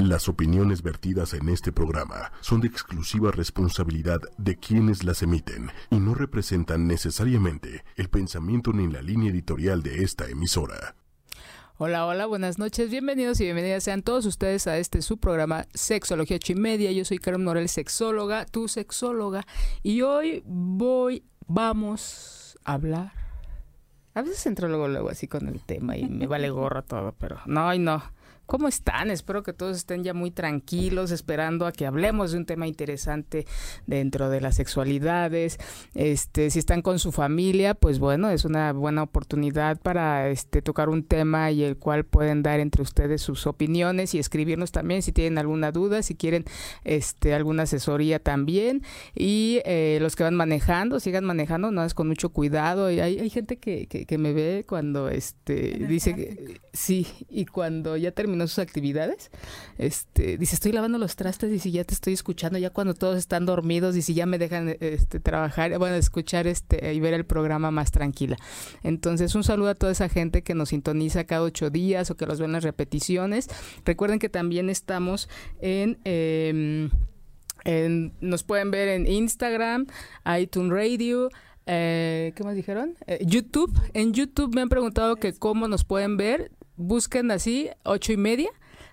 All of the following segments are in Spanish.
Las opiniones vertidas en este programa son de exclusiva responsabilidad de quienes las emiten y no representan necesariamente el pensamiento ni la línea editorial de esta emisora. Hola, hola, buenas noches, bienvenidos y bienvenidas sean todos ustedes a este su programa Sexología Chimedia. Yo soy Carmen Morel, sexóloga, tu sexóloga, y hoy voy, vamos a hablar. A veces entro luego, luego así con el tema y me vale gorro todo, pero no, y no. ¿Cómo están? Espero que todos estén ya muy tranquilos, esperando a que hablemos de un tema interesante dentro de las sexualidades. Este, si están con su familia, pues bueno, es una buena oportunidad para este tocar un tema y el cual pueden dar entre ustedes sus opiniones y escribirnos también si tienen alguna duda, si quieren este alguna asesoría también. Y eh, los que van manejando, sigan manejando, no es con mucho cuidado. Y hay, hay gente que, que, que me ve cuando este dice que sí, y cuando ya terminó sus actividades, este, dice, estoy lavando los trastes y si ya te estoy escuchando, ya cuando todos están dormidos y si ya me dejan este, trabajar, bueno, escuchar este y ver el programa más tranquila. Entonces, un saludo a toda esa gente que nos sintoniza cada ocho días o que los ven las repeticiones. Recuerden que también estamos en... Em, nos pueden ver en Instagram, iTunes Radio, eh, ¿qué más dijeron? Eh, YouTube. En YouTube me han preguntado que cómo nos pueden ver busquen así, ocho y media.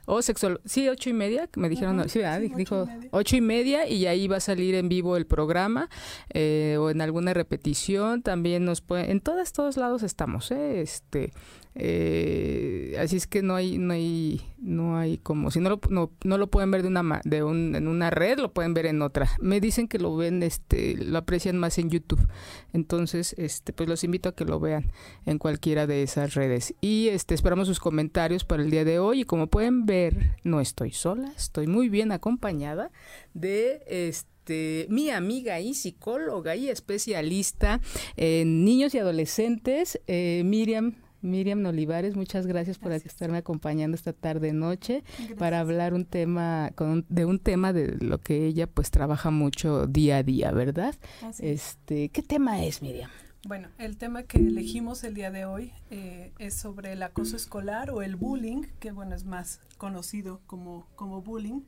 O sexual, sí, ocho y media, me dijeron, sí, dijo ocho y media y ahí va a salir en vivo el programa eh, o en alguna repetición también nos pueden, en todos, todos lados estamos, ¿eh? este, eh, así es que no hay, no hay, no hay como, si no lo, no, no lo pueden ver de una, de un, en una red, lo pueden ver en otra. Me dicen que lo ven, este, lo aprecian más en YouTube. Entonces, este, pues los invito a que lo vean en cualquiera de esas redes. Y este, esperamos sus comentarios para el día de hoy. Y como pueden ver, no estoy sola, estoy muy bien acompañada de este mi amiga y psicóloga y especialista en niños y adolescentes, eh, Miriam Miriam Olivares, muchas gracias por estarme acompañando esta tarde noche para hablar un tema con, de un tema de lo que ella pues trabaja mucho día a día, ¿verdad? este, ¿qué tema es, Miriam? Bueno, el tema que elegimos el día de hoy eh, es sobre el acoso escolar o el bullying, que bueno, es más conocido como, como bullying.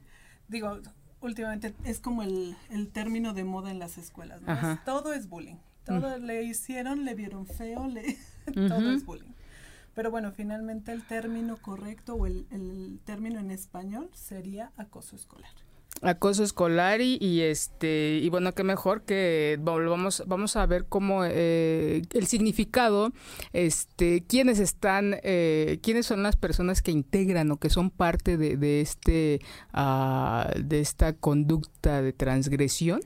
Digo, últimamente es como el, el término de moda en las escuelas, ¿no? todo es bullying. Todo mm. le hicieron, le vieron feo, le, todo es bullying. Pero bueno, finalmente el término correcto o el, término en español sería acoso escolar. Acoso escolar y, este y bueno qué mejor que volvamos vamos a ver cómo eh, el significado este quiénes están eh, quiénes son las personas que integran o que son parte de, este uh, de esta conducta de transgresión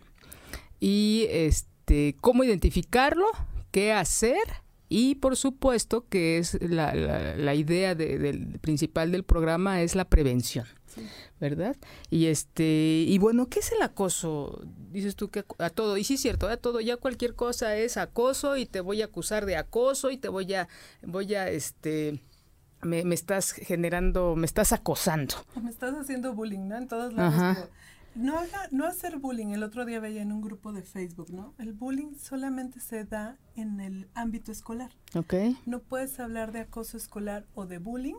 y este cómo identificarlo qué hacer y por supuesto que es la, la, idea del principal del programa es la prevención. ¿verdad? Y este y bueno, ¿qué es el acoso? Dices tú que a todo y sí es cierto, a todo ya cualquier cosa es acoso y te voy a acusar de acoso y te voy a voy a este me, me estás generando, me estás acosando. Me estás haciendo bullying, ¿no? En todos lados. No, haga, no hacer bullying. El otro día veía en un grupo de Facebook, ¿no? El bullying solamente se da en el ámbito escolar. Ok. No puedes hablar de acoso escolar o de bullying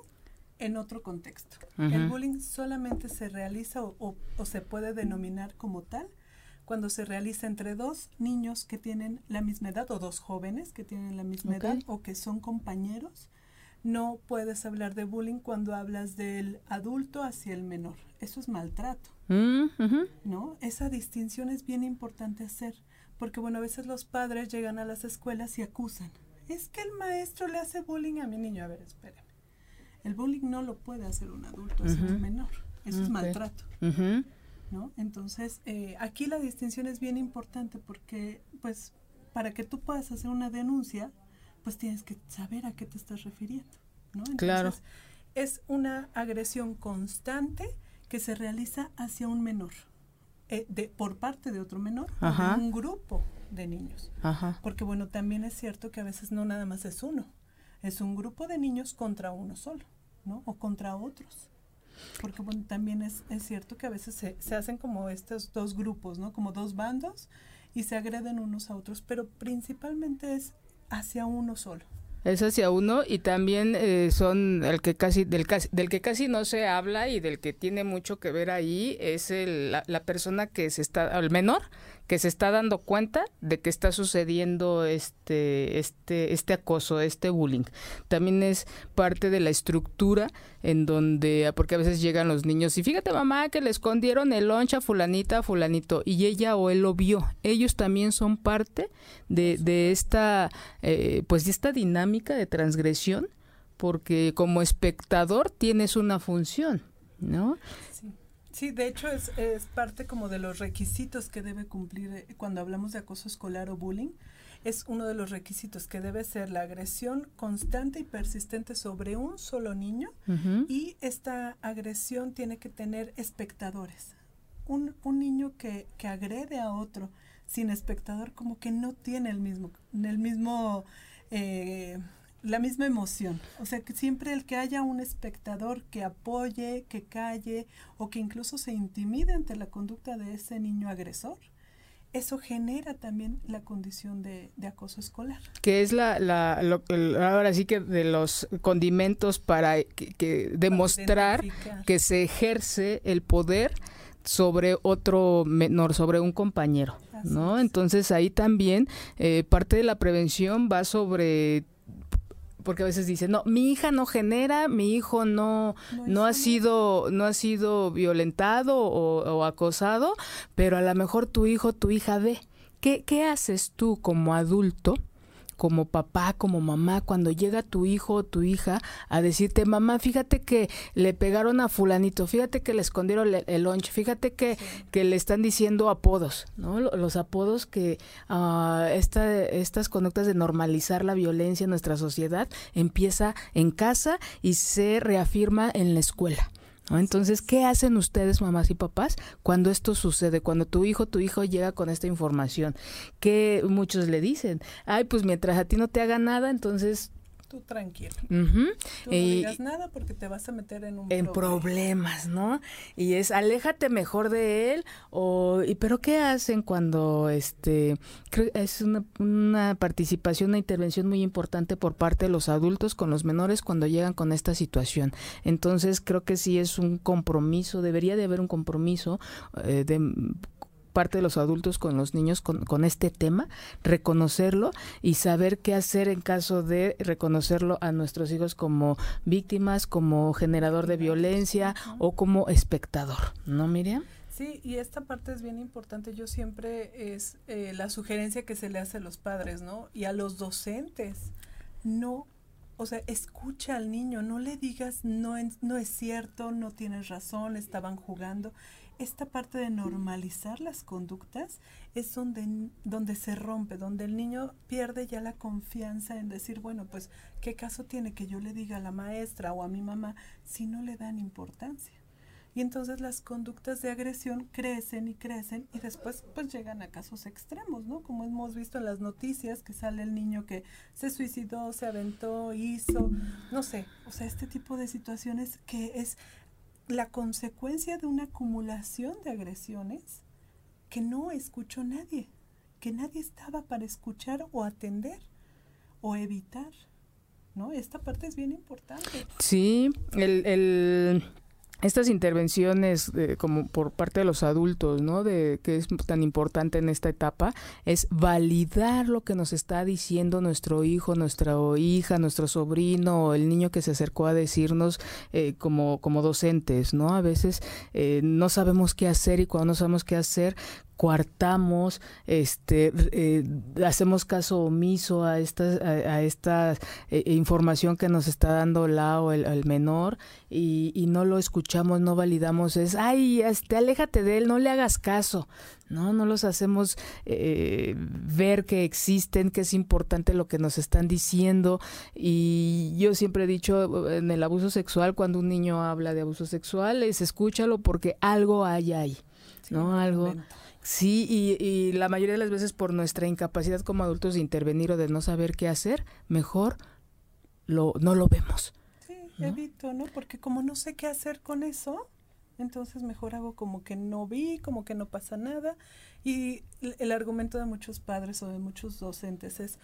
en otro contexto. El bullying solamente se realiza o, o, se puede denominar como tal cuando se realiza entre dos niños que tienen la misma edad o dos jóvenes que tienen la misma edad o que son compañeros. No puedes hablar de bullying cuando hablas del adulto hacia el menor. Eso es maltrato. Mm, ¿No? Esa distinción es bien importante hacer, porque bueno, a veces los padres llegan a las escuelas y acusan. Es que el maestro le hace bullying a mi niño. A ver, espérame. El bullying no lo puede hacer un adulto, es un menor. Eso es maltrato. ¿No? Entonces, eh, aquí la distinción es bien importante porque, pues, para que tú puedas hacer una denuncia, pues tienes que saber a qué te estás refiriendo, ¿no? Entonces, claro. Es una agresión constante que se realiza hacia un menor, eh, de, por parte de otro menor, un grupo de niños. Porque bueno, también es cierto que a veces no nada más es uno, es un grupo de niños contra uno solo, ¿no? O contra otros. Porque bueno, también es, es cierto que a veces se, se, hacen como estos dos grupos, ¿no? Como dos bandos y se agreden unos a otros, pero principalmente es hacia uno solo. Es hacia uno y también eh, son el que casi del, del que casi no se habla y del que tiene mucho que ver ahí es el, la, la persona que se está, el menor que se está dando cuenta de que está sucediendo este, este, este acoso, este bullying. También es parte de la estructura en donde, porque a veces llegan los niños y fíjate mamá que le escondieron el loncha fulanita, fulanito, y ella o él lo vio. Ellos también son parte de, de esta, eh, pues de esta dinámica de transgresión, porque como espectador tienes una función, ¿no? Sí, de hecho es, es, parte como de los requisitos que debe cumplir eh, cuando hablamos de acoso escolar o bullying. Es uno de los requisitos que debe ser la agresión constante y persistente sobre un solo niño y esta agresión tiene que tener espectadores. Un, un niño que, que, agrede a otro sin espectador como que no tiene el mismo, el mismo eh, la misma emoción. O sea, que siempre el que haya un espectador que apoye, que calle o que incluso se intimide ante la conducta de ese niño agresor, eso genera también la condición de, acoso escolar. Que es la, la ahora sí que de los condimentos para que, demostrar que se ejerce el poder sobre otro menor, sobre un compañero, ¿no? Entonces ahí también eh, parte de la prevención va sobre porque a veces dicen, no, mi hija no genera, mi hijo no, no, ha sido, no ha sido violentado o, acosado, pero a lo mejor tu hijo, tu hija ve. ¿Qué, qué haces tú como adulto? Como papá, como mamá, cuando llega tu hijo o tu hija a decirte, mamá, fíjate que le pegaron a fulanito, fíjate que le escondieron el, lunch, fíjate que, que le están diciendo apodos, ¿no? Los apodos que uh, esta, estas conductas de normalizar la violencia en nuestra sociedad empieza en casa y se reafirma en la escuela. Entonces, ¿qué hacen ustedes, mamás y papás, cuando esto sucede? Cuando tu hijo, tu hijo llega con esta información, que muchos le dicen, ay, pues mientras a ti no te haga nada, entonces tú tranquilo. Tú no digas nada porque te vas a meter en un en problemas, ¿no? Y es aléjate mejor de él o y pero qué hacen cuando este es una, una participación, una intervención muy importante por parte de los adultos con los menores cuando llegan con esta situación. Entonces creo que sí es un compromiso, debería de haber un compromiso eh, de parte de los adultos con los niños con, con, este tema, reconocerlo y saber qué hacer en caso de reconocerlo a nuestros hijos como víctimas, como generador de violencia o como espectador, ¿no, Miriam? Sí, y esta parte es bien importante. Yo siempre es eh, la sugerencia que se le hace a los padres, ¿no? Y a los docentes. No, o sea, escucha al niño, no le digas, no, no es cierto, no tienes razón, estaban jugando esta parte de normalizar las conductas es donde, donde se rompe, donde el niño pierde ya la confianza en decir, bueno, pues, ¿qué caso tiene que yo le diga a la maestra o a mi mamá si no le dan importancia? Y entonces las conductas de agresión crecen y crecen y después pues llegan a casos extremos, ¿no? Como hemos visto en las noticias que sale el niño que se suicidó, se aventó, hizo, no sé, o sea, este tipo de situaciones que es la consecuencia de una acumulación de agresiones que no escuchó nadie, que nadie estaba para escuchar o atender o evitar. ¿No? Esta parte es bien importante. Sí, el, el estas intervenciones como por parte de los adultos, ¿no? De que es tan importante en esta etapa es validar lo que nos está diciendo nuestro hijo, nuestra hija, nuestro sobrino, el niño que se acercó a decirnos eh, como como docentes, ¿no? A veces eh, no sabemos qué hacer y cuando no sabemos qué hacer coartamos, este, eh, hacemos caso omiso a esta, a, esta eh, información que nos está dando la o el, menor y, y, no lo escuchamos, no validamos, es, ay, este, aléjate de él, no le hagas caso, no, no los hacemos eh, ver que existen, que es importante lo que nos están diciendo. Y yo siempre he dicho en el abuso sexual, cuando un niño habla de abuso sexual, es escúchalo porque algo hay ahí, ¿no? Algo... Sí, y, la mayoría de las veces por nuestra incapacidad como adultos de intervenir o de no saber qué hacer, mejor lo, no lo vemos. Sí, evito, ¿no? Porque como no sé qué hacer con eso, entonces mejor hago como que no vi, como que no pasa nada. Y el argumento de muchos padres o de muchos docentes es,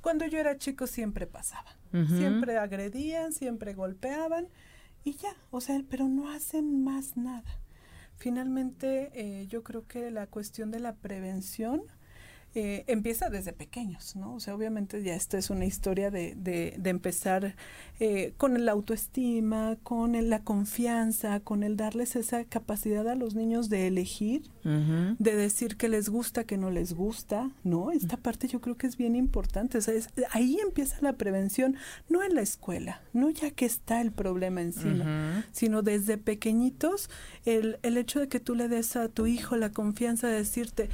cuando yo era chico siempre pasaba. Siempre agredían, siempre golpeaban y ya, o sea, pero no hacen más nada. Finalmente, eh, yo creo que la cuestión de la prevención eh, empieza desde pequeños, ¿no? O sea, obviamente ya esta es una historia de, de, empezar eh, con la autoestima, con la confianza, con el darles esa capacidad a los niños de elegir, de decir que les gusta, que no les gusta, ¿no? Esta parte yo creo que es bien importante. O sea, ahí empieza la prevención, no en la escuela, no ya que está el problema encima, sino desde pequeñitos, el, el hecho de que tú le des a tu hijo la confianza de decirte,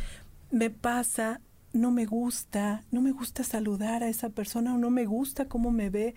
me pasa, no me gusta, no me gusta saludar a esa persona o no me gusta cómo me ve.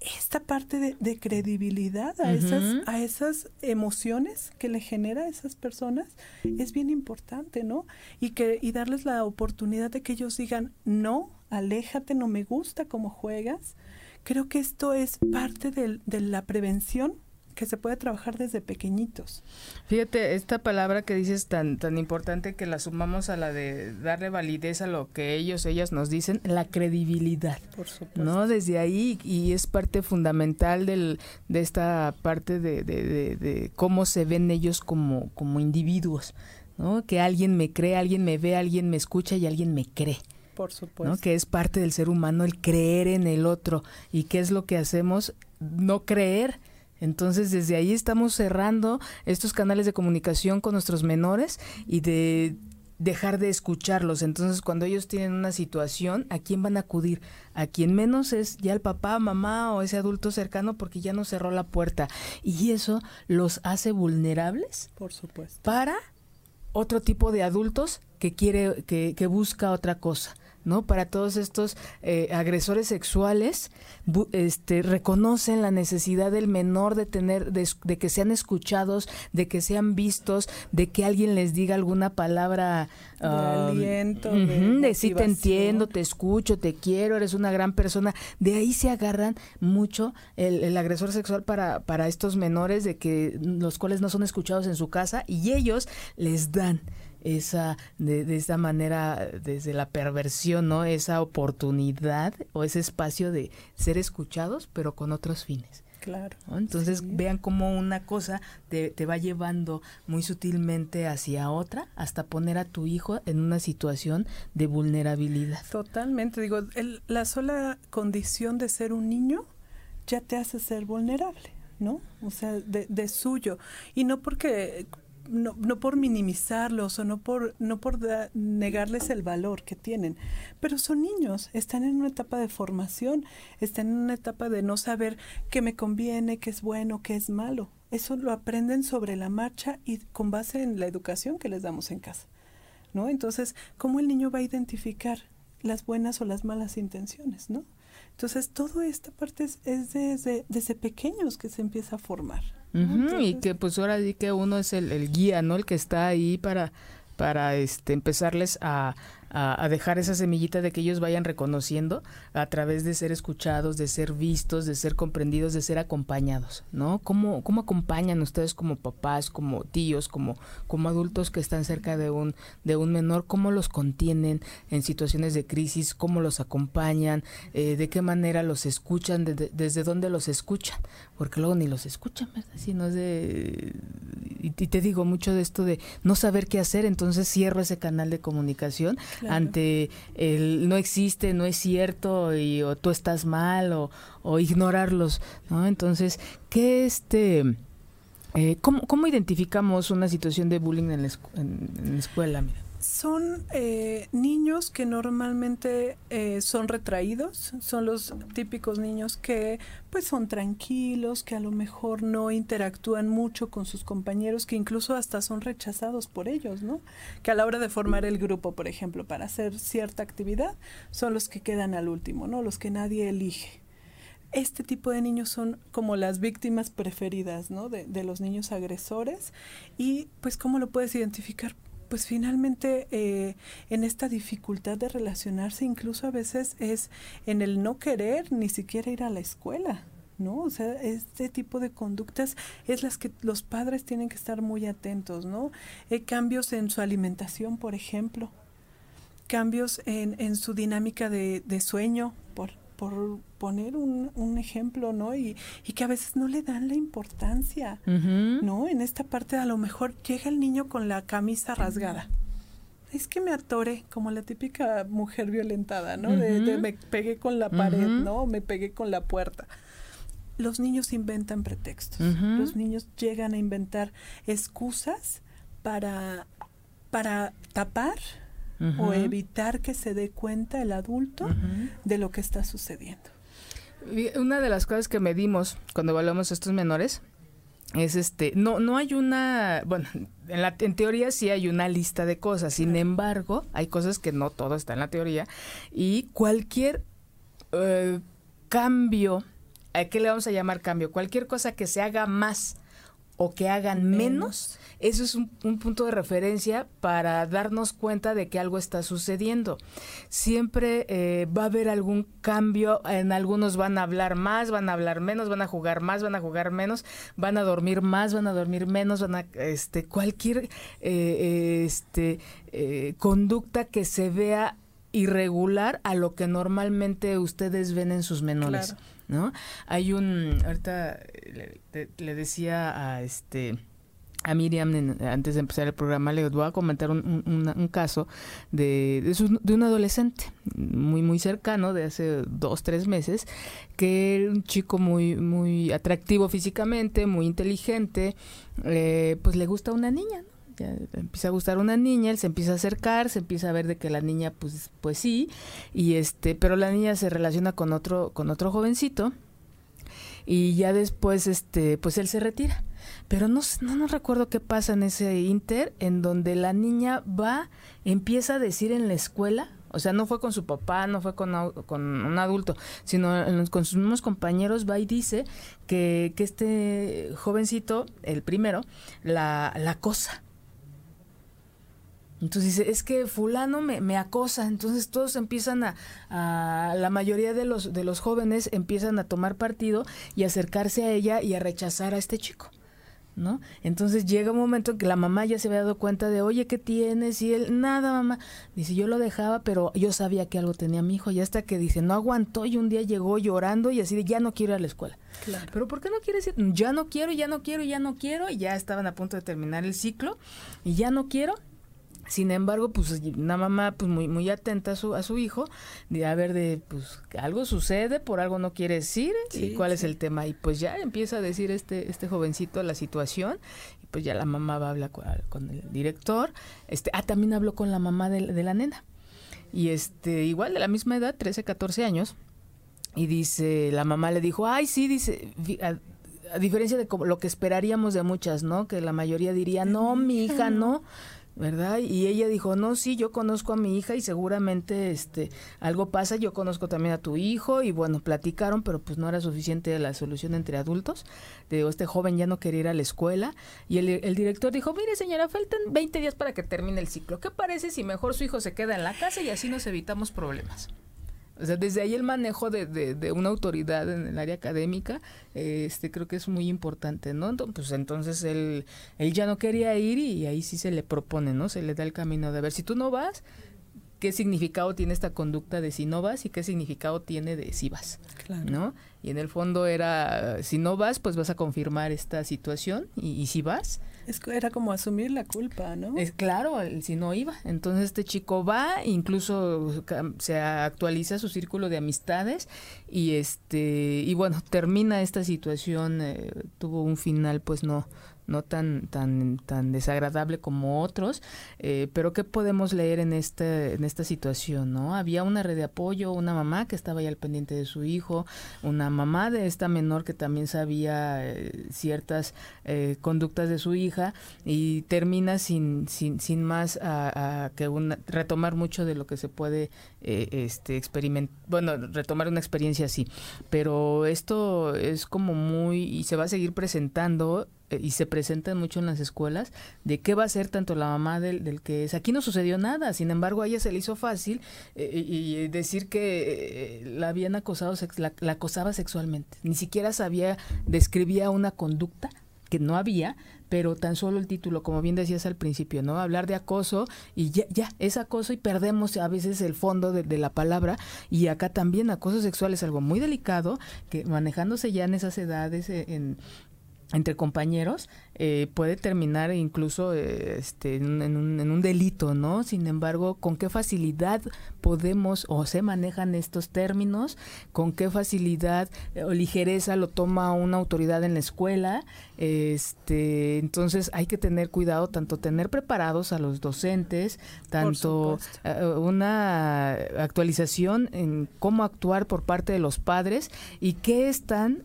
Esta parte de, credibilidad a, esas, a esas emociones que le genera a esas personas es bien importante, ¿no? Y, que, y darles la oportunidad de que ellos digan, no, aléjate, no me gusta cómo juegas. Creo que esto es parte de la prevención que se puede trabajar desde pequeñitos. Fíjate, esta palabra que dices tan, tan importante que la sumamos a la de darle validez a lo que ellos, ellas nos dicen, la credibilidad. Por supuesto. ¿No? Desde ahí, y es parte fundamental del, de esta parte de, de, de, cómo se ven ellos como, como individuos. ¿no? Que alguien me cree, alguien me ve, alguien me escucha y alguien me cree. Por supuesto. Que es parte del ser humano el creer en el otro. ¿Y qué es lo que hacemos? No creer entonces, desde ahí estamos cerrando estos canales de comunicación con nuestros menores y de dejar de escucharlos. Entonces, cuando ellos tienen una situación, ¿a quién van a acudir? A quien menos es ya el papá, mamá o ese adulto cercano porque ya no cerró la puerta. Y eso los hace vulnerables. Por supuesto. Para otro tipo de adultos que quiere, que, que busca otra cosa. ¿No? Para todos estos eh, agresores sexuales, este, reconocen la necesidad del menor de tener, de, que sean escuchados, de que sean vistos, de que alguien les diga alguna palabra de um, aliento, de, sí te entiendo, te escucho, te quiero, eres una gran persona. De ahí se agarran mucho el, el agresor sexual para, para estos menores, de que los cuales no son escuchados en su casa y ellos les dan esa de, de esa manera desde la perversión no esa oportunidad o ese espacio de ser escuchados pero con otros fines. Claro entonces vean cómo una cosa te, te, va llevando muy sutilmente hacia otra hasta poner a tu hijo en una situación de vulnerabilidad. Totalmente. Digo la sola condición de ser un niño ya te hace ser vulnerable ¿no? O sea, de, de suyo. Y no porque no, no por minimizarlos o no por, no por negarles el valor que tienen, pero son niños, están en una etapa de formación, están en una etapa de no saber qué me conviene, qué es bueno, qué es malo. Eso lo aprenden sobre la marcha y con base en la educación que les damos en casa. ¿No? Entonces, ¿cómo el niño va a identificar las buenas o las malas intenciones, ¿no? Entonces, toda esta parte es, desde, desde pequeños que se empieza a formar y que pues ahora sí que uno es el, el, guía, ¿no? El que está ahí para, para este, empezarles a, a, dejar esa semillita de que ellos vayan reconociendo a través de ser escuchados, de ser vistos, de ser comprendidos, de ser acompañados, ¿no? ¿Cómo, cómo acompañan ustedes como papás, como tíos, como, como adultos que están cerca de un, de un menor? ¿Cómo los contienen en situaciones de crisis? ¿Cómo los acompañan? Eh, ¿De qué manera los escuchan? ¿Desde dónde los escuchan? Porque luego ni los escuchan, ¿verdad? Sino de... Y, y te digo mucho de esto de no saber qué hacer, entonces cierro ese canal de comunicación ante el no existe, no es cierto y o tú estás mal o, o ignorarlos, ¿no? Entonces, ¿qué este eh, ¿cómo, ¿cómo, identificamos una situación de bullying en la, en, la escuela? Son eh, niños que normalmente eh, son retraídos, son los típicos niños que pues son tranquilos, que a lo mejor no interactúan mucho con sus compañeros, que incluso hasta son rechazados por ellos, ¿no? Que a la hora de formar el grupo, por ejemplo, para hacer cierta actividad, son los que quedan al último, ¿no? Los que nadie elige este tipo de niños son como las víctimas preferidas, ¿no? De, de, los niños agresores. Y pues, ¿cómo lo puedes identificar? Pues finalmente eh, en esta dificultad de relacionarse, incluso a veces es en el no querer ni siquiera ir a la escuela. ¿no? O sea, este tipo de conductas es las que los padres tienen que estar muy atentos, ¿no? Eh, cambios en su alimentación, por ejemplo. cambios en, en su dinámica de, de sueño, por, por poner un, un ejemplo, ¿no? Y, y, que a veces no le dan la importancia, ¿no? En esta parte a lo mejor llega el niño con la camisa rasgada. Es que me atore, como la típica mujer violentada, ¿no? de, me pegué con la pared, ¿no? Me pegué con la puerta. Los niños inventan pretextos. Los niños llegan a inventar excusas para, para tapar o evitar que se dé cuenta el adulto de lo que está sucediendo. Una de las cosas que medimos cuando evaluamos a estos menores es este, no, no hay una, bueno, en, la, en teoría sí hay una lista de cosas, sin embargo, hay cosas que no todo está en la teoría y cualquier eh, cambio, ¿a qué le vamos a llamar cambio? Cualquier cosa que se haga más o que hagan menos, eso es un, punto de referencia para darnos cuenta de que algo está sucediendo. Siempre eh, va a haber algún cambio, en algunos van a hablar más, van a hablar menos, van a jugar más, van a jugar menos, van a dormir más, van a dormir menos, van a, este, cualquier eh, este, eh, conducta que se vea irregular a lo que normalmente ustedes ven en sus menores. ¿No? Hay un, ahorita le, decía a este a Miriam antes de empezar el programa le voy a comentar un, un, caso de, de, un adolescente muy muy cercano de hace dos tres meses que era un chico muy muy atractivo físicamente muy inteligente eh, pues le gusta una niña ¿no? Empieza a gustar una niña, él se empieza a acercar, se empieza a ver de que la niña pues pues sí y este, pero la niña se relaciona con otro con otro jovencito y ya después este pues él se retira. Pero no no, no recuerdo qué pasa en ese inter en donde la niña va empieza a decir en la escuela o sea, no fue con su papá, no fue con, con un adulto, sino con sus mismos compañeros, va y dice que, que este jovencito, el primero, la, la acosa entonces dice, es que fulano me, me acosa, entonces todos empiezan a, a, la mayoría de los, de los jóvenes empiezan a tomar partido y acercarse a ella y a rechazar a este chico. ¿No? Entonces llega un momento en que la mamá ya se había dado cuenta de, oye, ¿qué tienes? Y él, nada, mamá. Dice, yo lo dejaba, pero yo sabía que algo tenía mi hijo. Y hasta que dice, no aguantó y un día llegó llorando y así de, ya no quiero ir a la escuela. Claro. Pero ¿por qué no quiere decir, ya no quiero, ya no quiero, ya no quiero? Y ya estaban a punto de terminar el ciclo y ya no quiero. Sin embargo, pues una mamá pues muy muy atenta a su a su hijo, de a ver de pues algo sucede, por algo no quiere decir y cuál es el tema y pues ya empieza a decir este este jovencito la situación y pues ya la mamá va a hablar con, el director, este ah también habló con la mamá de, de la nena. Y este igual de la misma edad, 13, 14 años, y dice la mamá le dijo, "Ay, sí", dice, a, a diferencia de como lo que esperaríamos de muchas, ¿no? Que la mayoría diría, "No, mi hija no." ¿Verdad? Y ella dijo, no, sí, yo conozco a mi hija y seguramente este algo pasa, yo conozco también a tu hijo y bueno, platicaron, pero pues no era suficiente la solución entre adultos. Digo, este joven ya no quería ir a la escuela y el, el director dijo, mire señora, faltan 20 días para que termine el ciclo. ¿Qué parece si mejor su hijo se queda en la casa y así nos evitamos problemas? O sea, desde ahí el manejo de, de, una autoridad en el área académica, este creo que es muy importante, ¿no? Pues entonces él, él ya no quería ir y ahí sí se le propone, ¿no? Se le da el camino de ver si tú no vas, qué significado tiene esta conducta de si no vas y qué significado tiene de si vas, ¿no? Y en el fondo era, si no vas, pues vas a confirmar esta situación y, si vas. Es, era como asumir la culpa, ¿no? Es claro, si no iba. Entonces este chico va, incluso se actualiza su círculo de amistades y este y bueno termina esta situación, eh, tuvo un final pues no no tan, tan, tan desagradable como otros, eh, pero ¿qué podemos leer en, este, en esta situación? ¿no? Había una red de apoyo, una mamá que estaba ya al pendiente de su hijo, una mamá de esta menor que también sabía eh, ciertas eh, conductas de su hija y termina sin, sin, sin más a, que una, retomar mucho de lo que se puede este experimentar, bueno, retomar una experiencia así, pero esto es como muy, y se va a seguir presentando eh, y se presentan mucho en las escuelas de qué va a ser tanto la mamá del, del que es. Aquí no sucedió nada, sin embargo a ella se le hizo fácil eh, y, decir que eh, la habían acosado, la, acosaba sexualmente. Ni siquiera sabía, describía una conducta que no había, pero tan solo el título, como bien decías al principio, ¿no? Hablar de acoso y ya, ya es acoso y perdemos a veces el fondo de, de la palabra y acá también acoso sexual es algo muy delicado que manejándose ya en esas edades eh, en entre compañeros eh, puede terminar incluso eh, este, en, un, en, un, delito, ¿no? Sin embargo, ¿con qué facilidad podemos o se manejan estos términos? ¿Con qué facilidad eh, o ligereza lo toma una autoridad en la escuela? Este, entonces hay que tener cuidado, tanto tener preparados a los docentes, tanto una actualización en cómo actuar por parte de los padres y qué están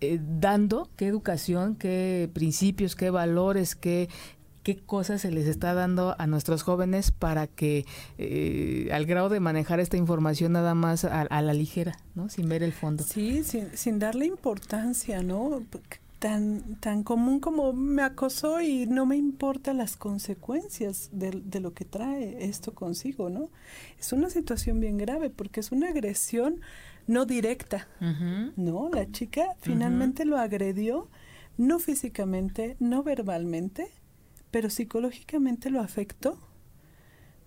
eh, dando, qué educación, qué principios, qué valores, qué, qué cosas se les está dando a nuestros jóvenes para que eh, al grado de manejar esta información nada más a, la ligera, ¿no? Sin ver el fondo. Sí, sin, sin darle importancia, ¿no? Tan, tan común como me acosó y no me importa las consecuencias de, de lo que trae esto consigo, ¿no? Es una situación bien grave porque es una agresión no directa, ¿no? La chica finalmente lo agredió, no físicamente, no verbalmente, pero psicológicamente lo afectó,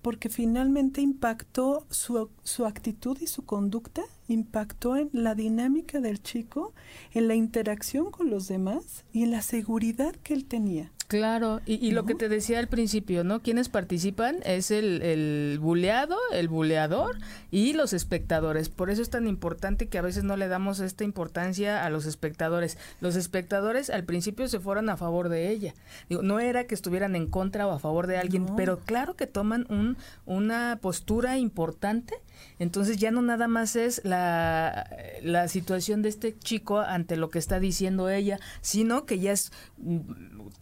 porque finalmente impactó su, su actitud y su conducta, impactó en la dinámica del chico, en la interacción con los demás y en la seguridad que él tenía. Claro, y, lo que te decía al principio, ¿no? Quienes participan es el, el buleado, el buleador y los espectadores. Por eso es tan importante que a veces no le damos esta importancia a los espectadores. Los espectadores al principio se fueron a favor de ella. Digo, no era que estuvieran en contra o a favor de alguien, pero claro que toman un, una postura importante entonces ya no nada más es la, la situación de este chico ante lo que está diciendo ella, sino que ya es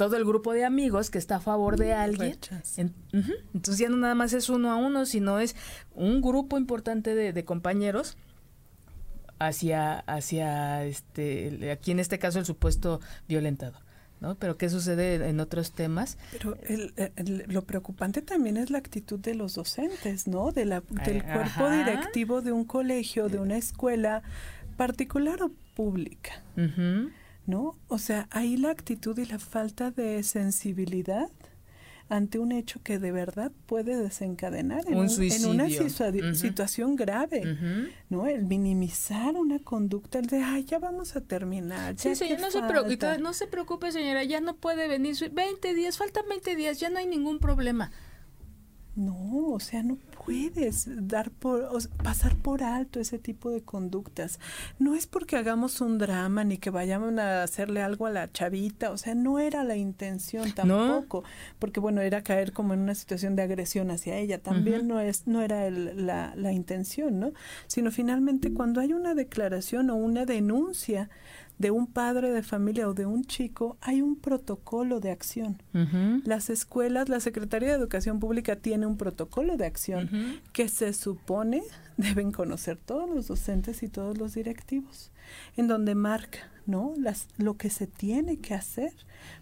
todo el grupo de amigos que está a favor de alguien. Entonces ya no nada más es uno a uno, sino es un grupo importante de, de compañeros hacia, hacia este, aquí en este caso el supuesto violentado. ¿no? Pero ¿qué sucede en otros temas? Pero lo preocupante también es la actitud de los docentes, ¿no? De la, del cuerpo directivo de un colegio, de una escuela particular o pública, ¿no? O sea, ahí la actitud y la falta de sensibilidad ante un hecho que de verdad puede desencadenar en, una situación grave, ¿no? El minimizar una conducta, el de, ay, ya vamos a terminar. sí, señor, no se, preocupe, no se preocupe, señora, ya no puede venir, 20 días, faltan 20 días, ya no hay ningún problema. No, o sea, no puedes dar por pasar por alto ese tipo de conductas. No es porque hagamos un drama ni que vayamos a hacerle algo a la chavita, o sea, no era la intención tampoco, porque bueno, era caer como en una situación de agresión hacia ella, también no es no era la, la intención, ¿no? Sino finalmente cuando hay una declaración o una denuncia de un padre de familia o de un chico, hay un protocolo de acción. Las escuelas, la Secretaría de Educación Pública tiene un protocolo de acción que se supone deben conocer todos los docentes y todos los directivos, en donde marca ¿no? Las, lo que se tiene que hacer,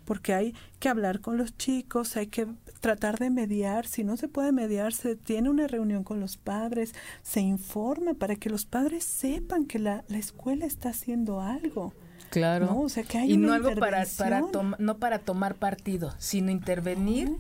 porque hay que hablar con los chicos, hay que tratar de mediar, si no se puede mediar, se tiene una reunión con los padres, se informa para que los padres sepan que la, la escuela está haciendo algo. Claro. y no algo para, para no para tomar partido, sino intervenir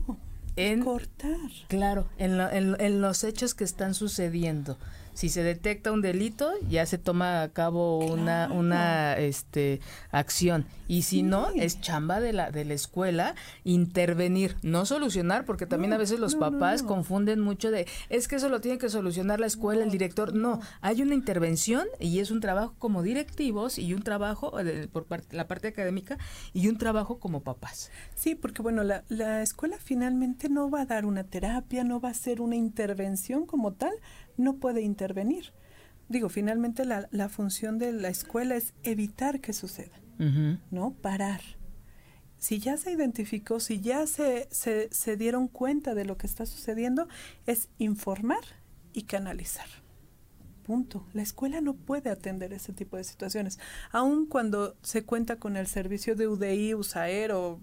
en cortar. Claro, en, en, los hechos que están sucediendo si se detecta un delito, ya se toma a cabo una, una este, acción. Y si no, es chamba de la, de la escuela intervenir, no solucionar, porque también a veces los papás confunden mucho de, es que eso lo tiene que solucionar la escuela, el director. No, hay una intervención y es un trabajo como directivos y un trabajo eh, por parte, la parte académica y un trabajo como papás. Sí, porque bueno, la, la escuela finalmente no va a dar una terapia, no va a hacer una intervención como tal, no puede intervenir. Digo, finalmente la, la función de la escuela es evitar que suceda, ¿no? Parar. Si ya se identificó, si ya se, se, se dieron cuenta de lo que está sucediendo, es informar y canalizar. Punto. La escuela no puede atender ese tipo de situaciones. Aun cuando se cuenta con el servicio de UDI, USAER o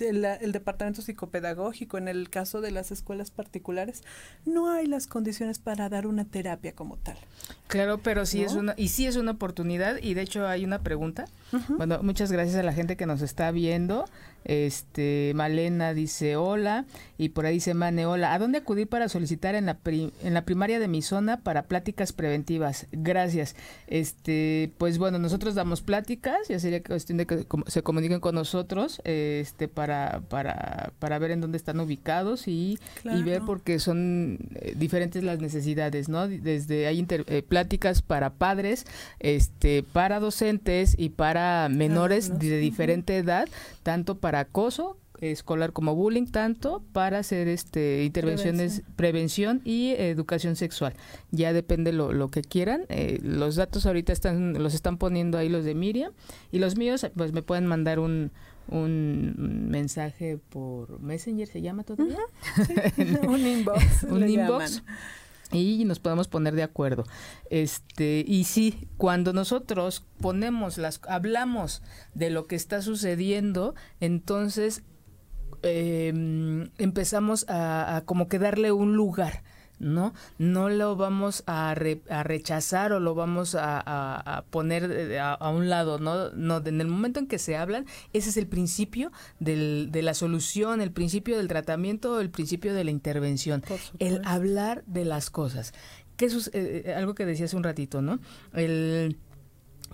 el, departamento psicopedagógico, en el caso de las escuelas particulares, no hay las condiciones para dar una terapia como tal. Claro, pero sí es una, y sí es una oportunidad, y de hecho hay una pregunta. Bueno, muchas gracias a la gente que nos está viendo. Este, Malena dice hola y por ahí dice Mane, hola, ¿a dónde acudir para solicitar en la, en la primaria de mi zona para pláticas preventivas? Gracias. Este, pues bueno, nosotros damos pláticas, ya sería cuestión de que se comuniquen con nosotros este, para, para, para ver en dónde están ubicados y, y ver porque son eh, diferentes las necesidades, ¿no? Desde hay eh, pláticas para padres, este, para docentes y para menores de diferente edad, tanto para acoso escolar como bullying tanto para hacer este intervenciones prevención, y educación sexual. Ya depende lo, lo que quieran. Eh, los datos ahorita están los están poniendo ahí los de Miriam. Y los míos pues me pueden mandar un un mensaje por Messenger se llama todavía un inbox un inbox y nos podemos poner de acuerdo. Este, y sí, cuando nosotros ponemos las hablamos de lo que está sucediendo, entonces em, empezamos a, a, como que darle un lugar ¿no? No lo vamos a, a rechazar o lo vamos a, poner a, un lado, ¿no? No, en el momento en que se hablan, ese es el principio del, de la solución, el principio del tratamiento, el principio de la intervención, el hablar de las cosas. Que eso es eh, eh, algo que decía hace un ratito, ¿no? El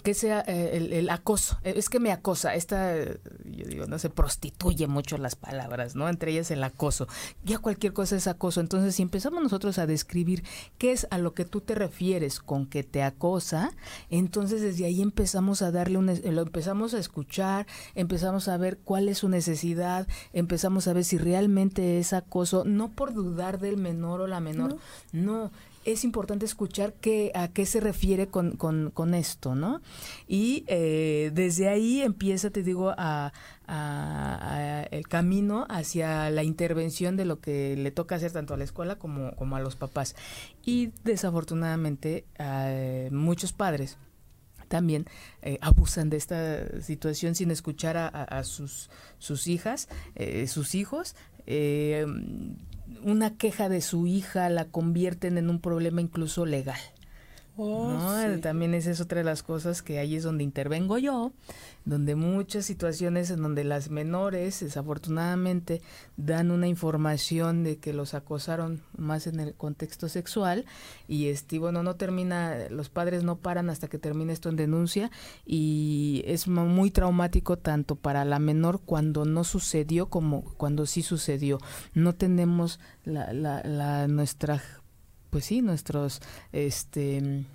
que sea eh, el, acoso, eh, es que me acosa, esta, yo digo, no se prostituye mucho las palabras, ¿no? Entre ellas el acoso, ya cualquier cosa es acoso, entonces si empezamos nosotros a describir qué es a lo que tú te refieres con que te acosa, entonces desde ahí empezamos a darle un, lo empezamos a escuchar, empezamos a ver cuál es su necesidad, empezamos a ver si realmente es acoso, no por dudar del menor o la menor, no es importante escuchar qué, a qué se refiere con, con, esto, ¿no? Y eh, desde ahí empieza, te digo, a, el camino hacia la intervención de lo que le toca hacer tanto a la escuela como, como a los papás. Y desafortunadamente, muchos padres también eh, abusan de esta situación sin escuchar a, sus, sus hijas, eh, sus hijos. Eh, una queja de su hija la convierten en un problema incluso legal. Oh, También esa es otra de las cosas que ahí es donde intervengo yo, donde muchas situaciones en donde las menores desafortunadamente dan una información de que los acosaron más en el contexto sexual y este bueno no termina los padres no paran hasta que termine esto en denuncia y es muy traumático tanto para la menor cuando no sucedió como cuando sí sucedió. No tenemos la, la, la nuestra pues sí, nuestros, este,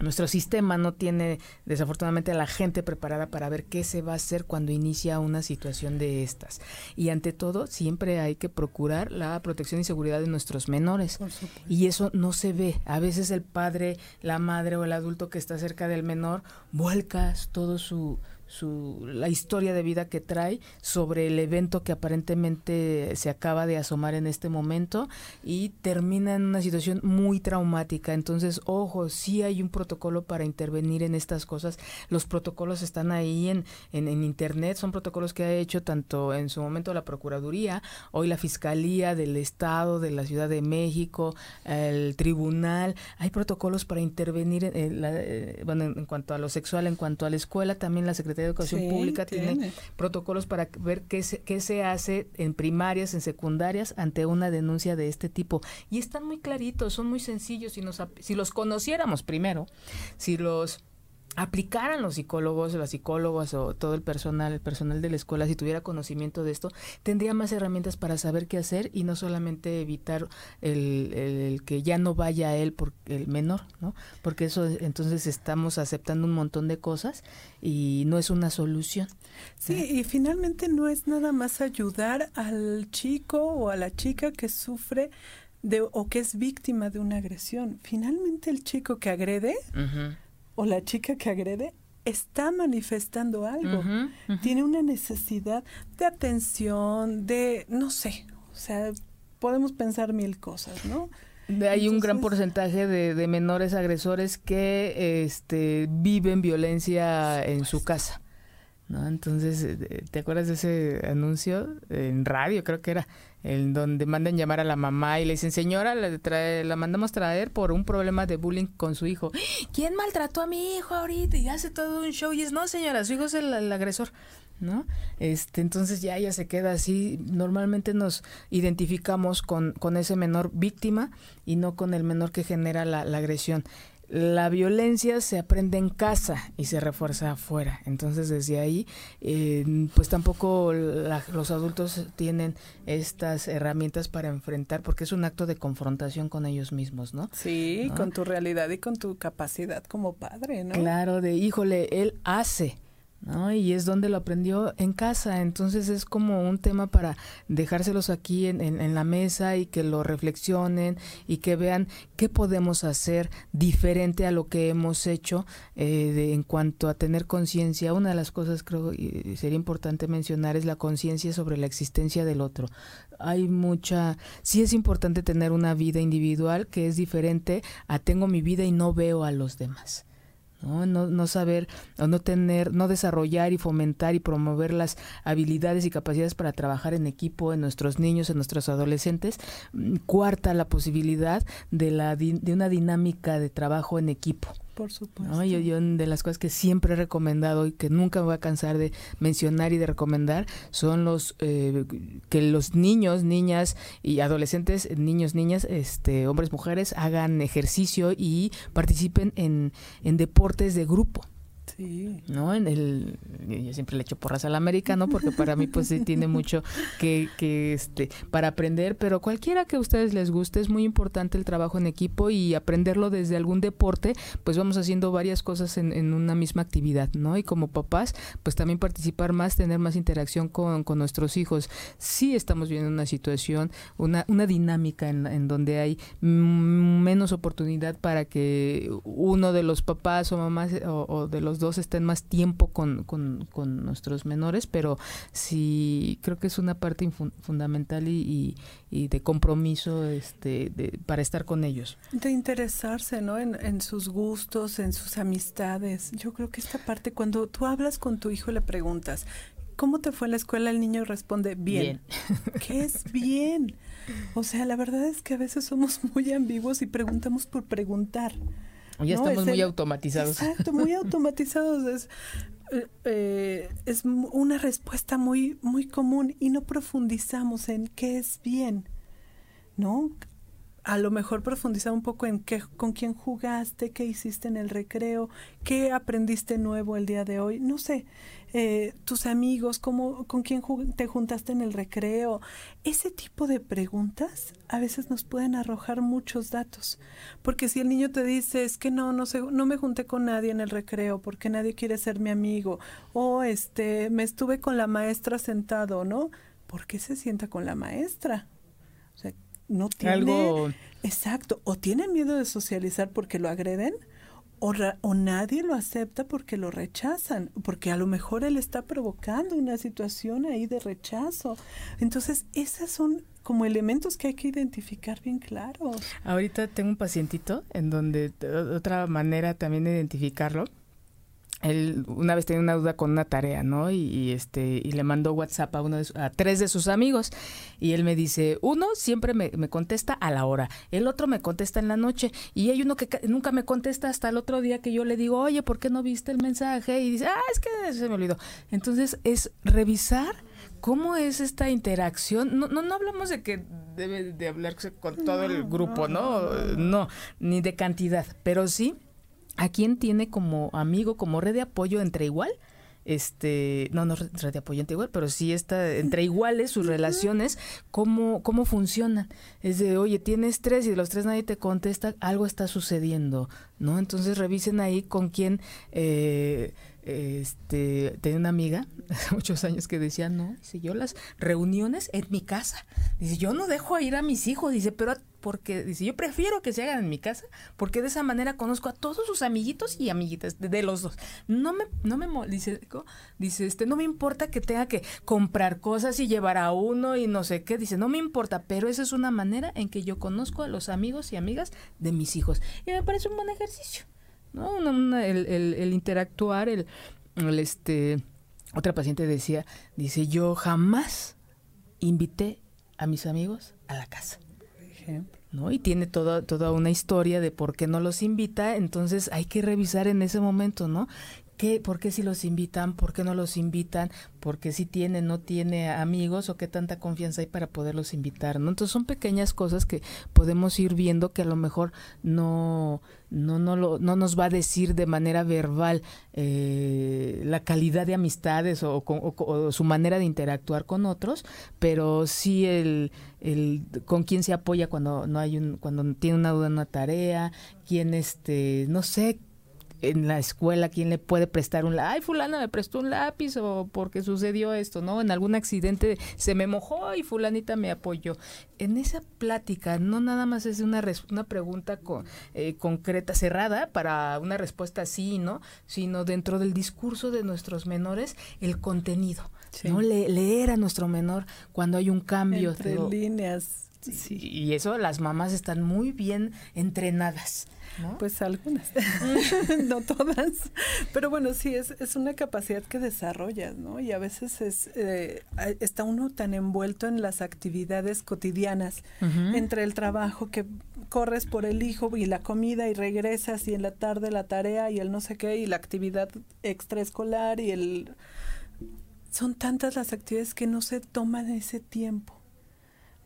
nuestro sistema no tiene desafortunadamente a la gente preparada para ver qué se va a hacer cuando inicia una situación de estas. Y ante todo, siempre hay que procurar la protección y seguridad de nuestros menores. Y eso no se ve. A veces el padre, la madre o el adulto que está cerca del menor vuelca todo su, su, la historia de vida que trae sobre el evento que aparentemente se acaba de asomar en este momento y termina en una situación muy traumática. Entonces, ojo, sí hay un protocolo para intervenir en estas cosas. Los protocolos están ahí en, en, Internet, son protocolos que ha hecho tanto en su momento la Procuraduría, hoy la Fiscalía del Estado, de la Ciudad de México, el Tribunal. Hay protocolos para intervenir en, la, eh, bueno, en cuanto a lo sexual, en cuanto a la escuela, también la Secretaría de Educación Pública tiene. protocolos para ver qué se, qué se hace en primarias, en secundarias, ante una denuncia de este tipo. Y están muy claritos, son muy sencillos. Si, nos, si los conociéramos primero, si los aplicaran los psicólogos, las psicólogas o todo el personal, el personal de la escuela, si tuviera conocimiento de esto, tendría más herramientas para saber qué hacer y no solamente evitar el, que ya no vaya él por el menor, ¿no? Porque eso entonces estamos aceptando un montón de cosas y no es una solución. Sí, y finalmente no es nada más ayudar al chico o a la chica que sufre de o que es víctima de una agresión. Finalmente el chico que agrede o la chica que agrede está manifestando algo, tiene una necesidad de atención, de, no sé, o sea, podemos pensar mil cosas, ¿no? Hay un gran porcentaje de, de, menores agresores que este, viven violencia en su casa. ¿no? Entonces, eh, ¿te acuerdas de ese anuncio en radio? Creo que era en donde mandan llamar a la mamá y le dicen, señora, la, trae, la mandamos traer por un problema de bullying con su hijo. ¿Quién maltrató a mi hijo ahorita? Y hace todo un show y es, no, señora, su hijo es el, agresor. ¿no? Este, entonces ya ella se queda así. Normalmente nos identificamos con, con ese menor víctima y no con el menor que genera la, la agresión la violencia se aprende en casa y se refuerza afuera. Entonces desde ahí, eh, pues tampoco los adultos tienen estas herramientas para enfrentar, porque es un acto de confrontación con ellos mismos, ¿no? Sí, con tu realidad y con tu capacidad como padre, ¿no? Claro, de híjole, él hace ¿no? Y es donde lo aprendió en casa, entonces es como un tema para dejárselos aquí en, en, la mesa y que lo reflexionen y que vean qué podemos hacer diferente a lo que hemos hecho eh, en cuanto a tener conciencia. Una de las cosas creo y sería importante mencionar es la conciencia sobre la existencia del otro. Hay mucha, sí es importante tener una vida individual que es diferente a tengo mi vida y no veo a los demás. ¿No? No, saber o no tener, no desarrollar y fomentar y promover las habilidades y capacidades para trabajar en equipo en nuestros niños, en nuestros adolescentes. Mm, cuarta, la posibilidad de, la, de una dinámica de trabajo en equipo. Por supuesto. Yo, de las cosas que siempre he recomendado y que nunca me voy a cansar de mencionar y de recomendar son los eh, que los niños, niñas y adolescentes, niños, niñas, este, hombres, mujeres, hagan ejercicio y participen en, en deportes de grupo. Sí. ¿No? En el, yo siempre le echo porras al americano porque para mí pues sí tiene mucho que, que este, para aprender, pero cualquiera que a ustedes les guste es muy importante el trabajo en equipo y aprenderlo desde algún deporte, pues vamos haciendo varias cosas en, en una misma actividad, ¿no? Y como papás, pues también participar más, tener más interacción con, con nuestros hijos. Sí estamos viendo una situación, una, una dinámica en, en donde hay menos oportunidad para que uno de los papás o mamás o, o de los dos estén más tiempo con, con, con, nuestros menores, pero sí creo que es una parte fundamental y, y, de compromiso este, de, para estar con ellos. De interesarse, ¿no? En, en, sus gustos, en sus amistades. Yo creo que esta parte, cuando tú hablas con tu hijo y le preguntas, ¿cómo te fue en la escuela? El niño responde, bien. bien. ¿Qué es bien? O sea, la verdad es que a veces somos muy ambiguos y preguntamos por preguntar. Ya estamos muy automatizados. Exacto, muy automatizados. Es, eh, eh, es una respuesta muy, muy común y no profundizamos en qué es bien, ¿no? A lo mejor profundizar un poco en qué, con quién jugaste, qué hiciste en el recreo, qué aprendiste nuevo el día de hoy, no sé. Eh, tus amigos, cómo, con quién te juntaste en el recreo. Ese tipo de preguntas a veces nos pueden arrojar muchos datos. Porque si el niño te dice, es que no, no, sé, no me junté con nadie en el recreo porque nadie quiere ser mi amigo, o este, me estuve con la maestra sentado, ¿no? ¿Por qué se sienta con la maestra? O sea, no tiene... Algo... Exacto, o tiene miedo de socializar porque lo agreden, o, nadie lo acepta porque lo rechazan, porque a lo mejor él está provocando una situación ahí de rechazo. Entonces, esas son como elementos que hay que identificar bien claros. Ahorita tengo un pacientito en donde otra manera también de identificarlo él una vez tenía una duda con una tarea, ¿no? Y, este y le mandó WhatsApp a uno de a tres de sus amigos y él me dice uno siempre me, me, contesta a la hora, el otro me contesta en la noche y hay uno que nunca me contesta hasta el otro día que yo le digo oye ¿por qué no viste el mensaje? Y dice ah es que se me olvidó. Entonces es revisar cómo es esta interacción. No no, no hablamos de que debe de hablarse con todo el grupo, ¿no? No, ni de cantidad, pero sí a quién tiene como amigo, como red de apoyo entre igual, este, no, no red de apoyo entre igual, pero sí está entre iguales sus relaciones, cómo, cómo funcionan. Es de, oye, tienes tres y de los tres nadie te contesta, algo está sucediendo, ¿no? Entonces revisen ahí con quién, eh, este, tenía una amiga hace muchos años que decía, no, dice, yo las reuniones en mi casa, dice, yo no dejo ir a mis hijos, dice, pero porque dice, yo prefiero que se hagan en mi casa, porque de esa manera conozco a todos sus amiguitos y amiguitas de, los dos. No me, no me, dice, dice, este, no me importa que tenga que comprar cosas y llevar a uno y no sé qué, dice, no me importa, pero esa es una manera en que yo conozco a los amigos y amigas de mis hijos. Y me parece un buen ejercicio, ¿no? el, el, el, interactuar, el, el, este, otra paciente decía, dice, yo jamás invité a mis amigos a la casa. ¿no? Y tiene toda, toda una historia de por qué no los invita, entonces hay que revisar en ese momento, ¿no? Qué, por qué si los invitan, por qué no los invitan, por qué si tiene, no tiene amigos o qué tanta confianza hay para poderlos invitar, ¿no? Entonces son pequeñas cosas que podemos ir viendo que a lo mejor no no, no, lo, no nos va a decir de manera verbal eh, la calidad de amistades o, o, su manera de interactuar con otros, pero sí el, el con quién se apoya cuando no hay un, cuando tiene una duda en una tarea, quién este, no sé, en la escuela quién le puede prestar un lápiz, ay fulana me prestó un lápiz o porque sucedió esto, ¿no? En algún accidente se me mojó y fulanita me apoyó. En esa plática no nada más es una, una pregunta con, eh, concreta, cerrada para una respuesta sí, ¿no? Sino dentro del discurso de nuestros menores el contenido. ¿no? leer a nuestro menor cuando hay un cambio. Entre líneas. Sí. Y eso las mamás están muy bien entrenadas. Pues algunas, no todas. Pero bueno, sí, es, es una capacidad que desarrollas, ¿no? Y a veces es, eh, está uno tan envuelto en las actividades cotidianas, entre el trabajo que corres por el hijo y la comida y regresas y en la tarde la tarea y el no sé qué y la actividad extraescolar y el... Son tantas las actividades que no se toman ese tiempo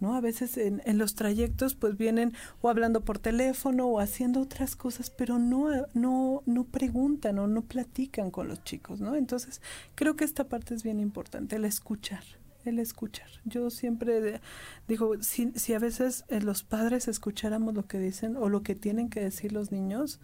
¿no? A veces en, en, los trayectos pues vienen o hablando por teléfono o haciendo otras cosas, pero no, no, no preguntan o no platican con los chicos, ¿no? Entonces creo que esta parte es bien importante, el escuchar, el escuchar. Yo siempre digo, si, si a veces eh, los padres escucháramos lo que dicen o lo que tienen que decir los niños,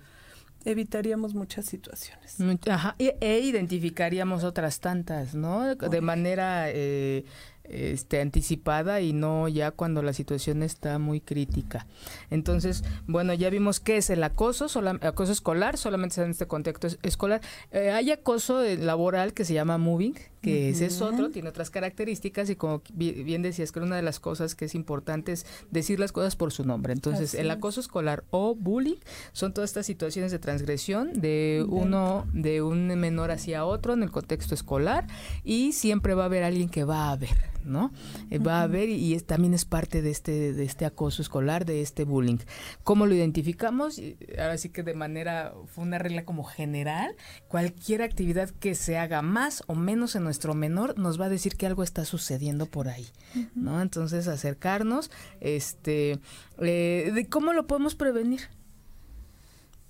evitaríamos muchas situaciones. Ajá, e, e identificaríamos otras tantas, ¿no? De manera eh, este, anticipada y no ya cuando la situación está muy crítica. Entonces, bueno, ya vimos qué es el acoso, acoso escolar, solamente en este contexto escolar. Eh, hay acoso laboral que se llama moving, que ese es otro, tiene otras características y como bien decías que una de las cosas que es importante es decir las cosas por su nombre. Entonces, el acoso escolar o bullying son todas estas situaciones de transgresión de uno, de un menor hacia otro en el contexto escolar y siempre va a haber alguien que va a ver. ¿no? Eh, va a haber y, también es parte de este, de este acoso escolar, de este bullying. ¿Cómo lo identificamos? Ahora sí que de manera, fue una regla como general, cualquier actividad que se haga más o menos en nuestro menor nos va a decir que algo está sucediendo por ahí, ¿no? Entonces acercarnos, este, eh, ¿cómo lo podemos prevenir?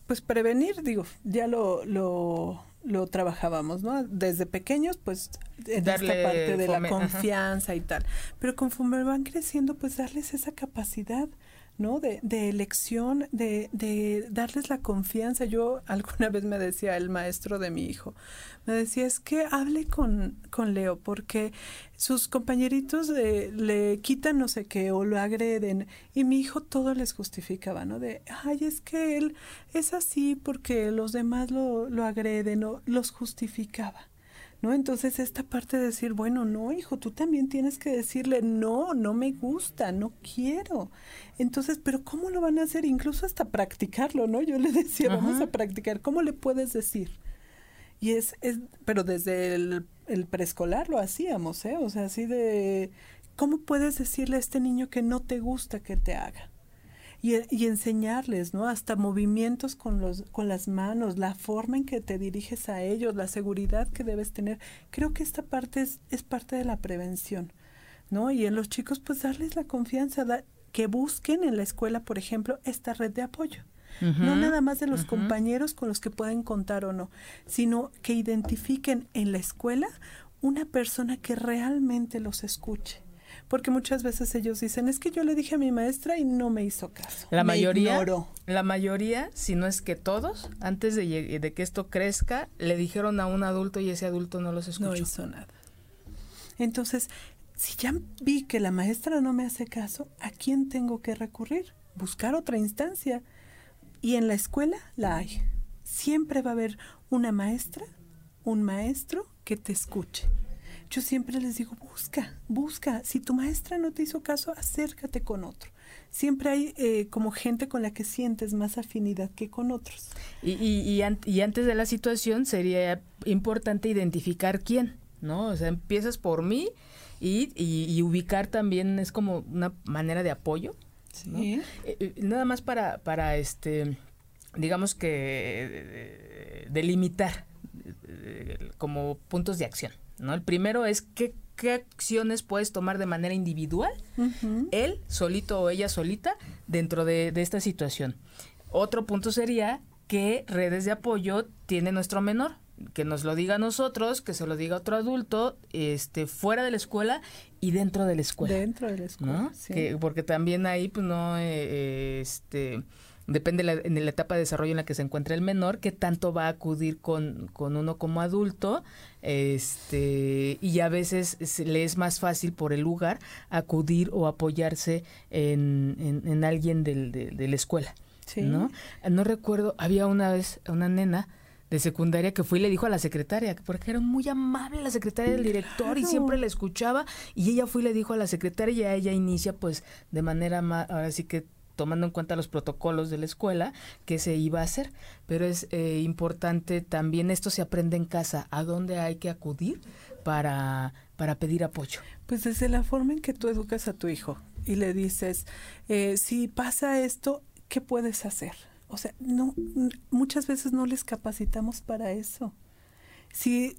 Pues prevenir, digo, ya lo, lo lo trabajábamos, ¿no? Desde pequeños, pues, en esta parte de la confianza y tal. Pero conforme van creciendo, pues darles esa capacidad ¿no? De, de elección, de, de, darles la confianza. Yo alguna vez me decía el maestro de mi hijo, me decía, es que hable con, con Leo, porque sus compañeritos le quitan no sé qué o lo agreden, y mi hijo todo les justificaba, ¿no? De, ay, es que él es así porque los demás lo, lo agreden o los justificaba. ¿No? Entonces esta parte de decir, bueno, no, hijo, tú también tienes que decirle, no, no me gusta, no quiero. Entonces, pero ¿cómo lo van a hacer? Incluso hasta practicarlo, ¿no? Yo le decía, vamos a practicar, ¿cómo le puedes decir? Y es, es pero desde el, el preescolar lo hacíamos, ¿eh? O sea, así de, ¿cómo puedes decirle a este niño que no te gusta que te haga? Y, enseñarles, ¿no? Hasta movimientos con, los, con las manos, la forma en que te diriges a ellos, la seguridad que debes tener. Creo que esta parte es, es parte de la prevención, ¿no? Y en los chicos, pues darles la confianza, que busquen en la escuela, por ejemplo, esta red de apoyo. no nada más de los compañeros con los que pueden contar o no, sino que identifiquen en la escuela una persona que realmente los escuche porque muchas veces ellos dicen, es que yo le dije a mi maestra y no me hizo caso. La mayoría, la mayoría, si no es que todos, antes de, de, que esto crezca, le dijeron a un adulto y ese adulto no los escuchó. No hizo nada. Entonces, si ya vi que la maestra no me hace caso, ¿a quién tengo que recurrir? Buscar otra instancia. Y en la escuela la hay. Siempre va a haber una maestra, un maestro que te escuche yo siempre les digo, busca, busca. Si tu maestra no te hizo caso, acércate con otro. Siempre hay eh, como gente con la que sientes más afinidad que con otros. Y, y, y, antes de la situación sería importante identificar quién, ¿no? O sea, empiezas por mí y, y ubicar también es como una manera de apoyo. Sí. Eh, eh, nada más para, para este, digamos que delimitar eh, como puntos de acción. ¿No? El primero es qué, qué acciones puedes tomar de manera individual, él solito o ella solita, dentro de, de esta situación. Otro punto sería qué redes de apoyo tiene nuestro menor que nos lo diga a nosotros, que se lo diga a otro adulto, este, fuera de la escuela y dentro de la escuela. Dentro de la escuela, sí. porque también ahí, pues no, eh, eh, este, depende la, en la etapa de desarrollo en la que se encuentra el menor, que tanto va a acudir con, con uno como adulto, este, y a veces le es más fácil por el lugar acudir o apoyarse en, en, alguien del, de, de, la escuela. Sí. ¿no? no recuerdo, había una vez una nena, de secundaria que fue y le dijo a la secretaria, porque era muy amable la secretaria del director y siempre la escuchaba y ella fue y le dijo a la secretaria y a ella inicia pues de manera más, ahora sí que tomando en cuenta los protocolos de la escuela que se iba a hacer. Pero es eh, importante también, esto se aprende en casa, a dónde hay que acudir para, para pedir apoyo. Pues desde la forma en que tú educas a tu hijo y le dices, eh, si pasa esto, ¿qué puedes hacer? O sea, no, muchas veces no les capacitamos para eso. Sí,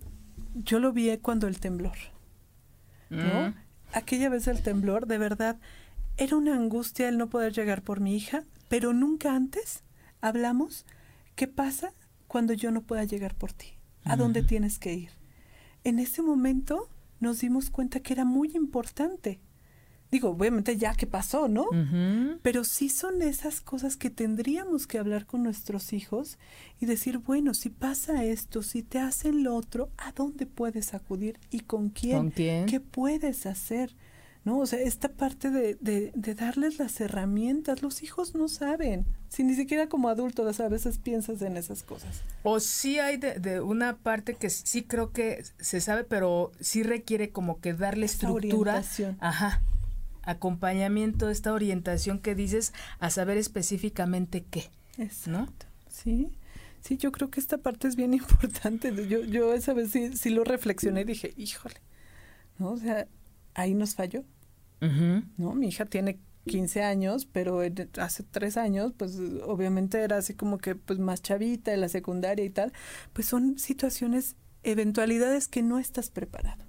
yo lo vi cuando el temblor, ¿no? Mm. Aquella vez del temblor, de verdad, era una angustia el no poder llegar por mi hija, pero nunca antes hablamos qué pasa cuando yo no pueda llegar por ti, a dónde tienes que ir. En ese momento nos dimos cuenta que era muy importante digo, obviamente ya que pasó, ¿no? Pero sí son esas cosas que tendríamos que hablar con nuestros hijos y decir, bueno, si pasa esto, si te hacen lo otro, ¿a dónde puedes acudir y con quién? ¿Con quién? ¿Qué puedes hacer? ¿No? O sea, esta parte de, de, de, darles las herramientas, los hijos no saben, si ni siquiera como adultos a veces piensas en esas cosas. O sí hay de, de una parte que sí creo que se sabe, pero sí requiere como que darle estructura. Orientación. Ajá, acompañamiento, esta orientación que dices a saber específicamente qué. ¿No? Sí. Sí, yo creo que esta parte es bien importante. Yo, yo esa vez sí, sí lo reflexioné y dije, híjole, ¿no? O sea, ahí nos falló. ¿No? Mi hija tiene 15 años, pero hace tres años, pues obviamente era así como que pues más chavita en la secundaria y tal. Pues son situaciones, eventualidades que no estás preparado.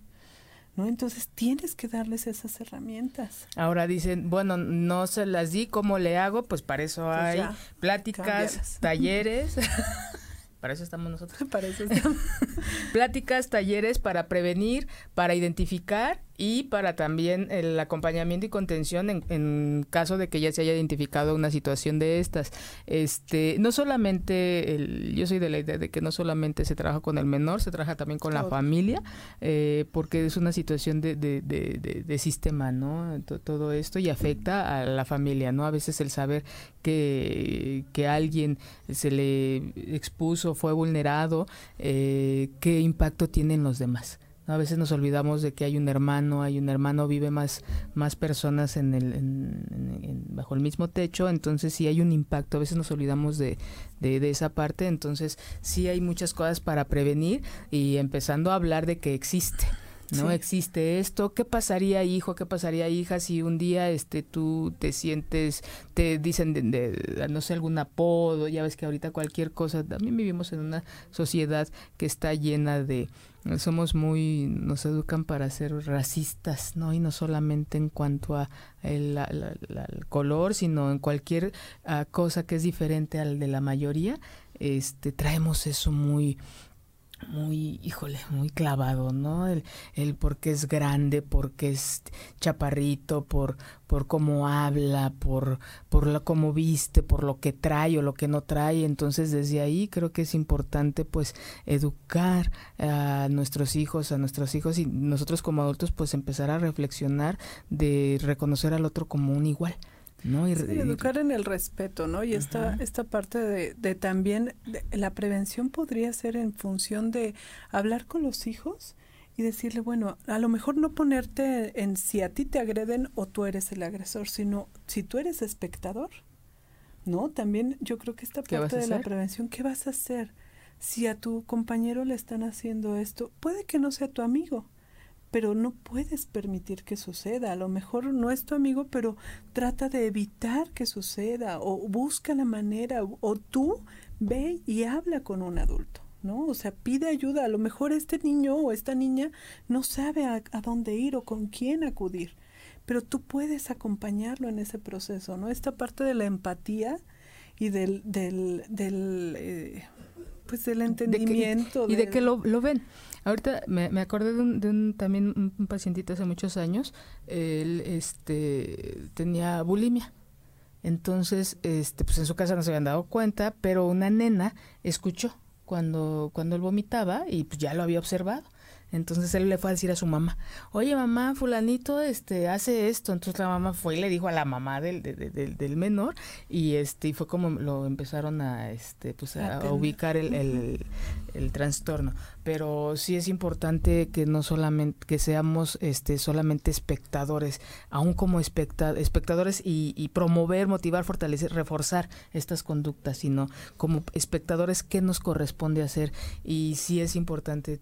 ¿no? Entonces tienes que darles esas herramientas. Ahora dicen, bueno, no se las di, ¿cómo le hago? Pues para eso pues hay pláticas, talleres. para eso estamos nosotros. Para eso estamos. pláticas, talleres para prevenir, para identificar y para también el acompañamiento y contención en, caso de que ya se haya identificado una situación de estas. Este, no solamente, el, yo soy de la idea de que no solamente se trabaja con el menor, se trabaja también con la familia, eh, porque es una situación de, de, de, sistema, ¿no? todo esto y afecta a la familia, ¿no? A veces el saber que, que alguien se le expuso, fue vulnerado, eh, qué impacto tiene en los demás. A veces nos olvidamos de que hay un hermano, hay un hermano, vive más, más personas en el, en, bajo el mismo techo, entonces sí hay un impacto, a veces nos olvidamos de, de, esa parte, entonces sí hay muchas cosas para prevenir y empezando a hablar de que existe. ¿no? Existe esto. ¿Qué pasaría, hijo? ¿Qué pasaría, hija, si un día este tú te sientes, te dicen de, no sé, algún apodo, ya ves que ahorita cualquier cosa, también vivimos en una sociedad que está llena de somos muy, nos educan para ser racistas, ¿no? Y no solamente en cuanto a el, color, sino en cualquier ah, cosa que es diferente al de la mayoría, este, traemos eso muy, muy, híjole, muy clavado, ¿no? El, el porque es grande, porque es chaparrito, por, por cómo habla, por, por lo, cómo viste, por lo que trae o lo que no trae. Entonces, desde ahí creo que es importante, pues, educar a nuestros hijos, a nuestros hijos y nosotros como adultos, pues, empezar a reflexionar de reconocer al otro como un igual. ¿No? Y, educar en el respeto, ¿no? Y esta, esta parte de, de también, la prevención podría ser en función de hablar con los hijos y decirle, bueno, a lo mejor no ponerte en si a ti te agreden o tú eres el agresor, sino si tú eres espectador, ¿no? También yo creo que esta parte de la prevención, ¿qué vas a hacer? Si a tu compañero le están haciendo esto, puede que no sea tu amigo, pero no puedes permitir que suceda. A lo mejor no es tu amigo, pero trata de evitar que suceda o busca la manera o tú ve y habla con un adulto. ¿no? O sea, pide ayuda. A lo mejor este niño o esta niña no sabe a, dónde ir o con quién acudir, pero tú puedes acompañarlo en ese proceso, ¿no? Esta parte de la empatía y del, del, del eh, pues del entendimiento. y de que lo, lo ven. Ahorita me, acordé de, un, de un, también un, pacientito hace muchos años, él este, tenía bulimia. Entonces, este, pues en su casa no se habían dado cuenta, pero una nena escuchó cuando, cuando él vomitaba y pues ya lo había observado. Entonces él le fue a decir a su mamá, oye mamá, fulanito este hace esto. Entonces la mamá fue y le dijo a la mamá del, del, del menor y este y fue como lo empezaron a este pues a, ubicar el, el, el, trastorno. Pero sí es importante que no solamente que seamos este solamente espectadores, aún como espectadores y, y promover, motivar, fortalecer, reforzar estas conductas, sino como espectadores qué nos corresponde hacer y sí es importante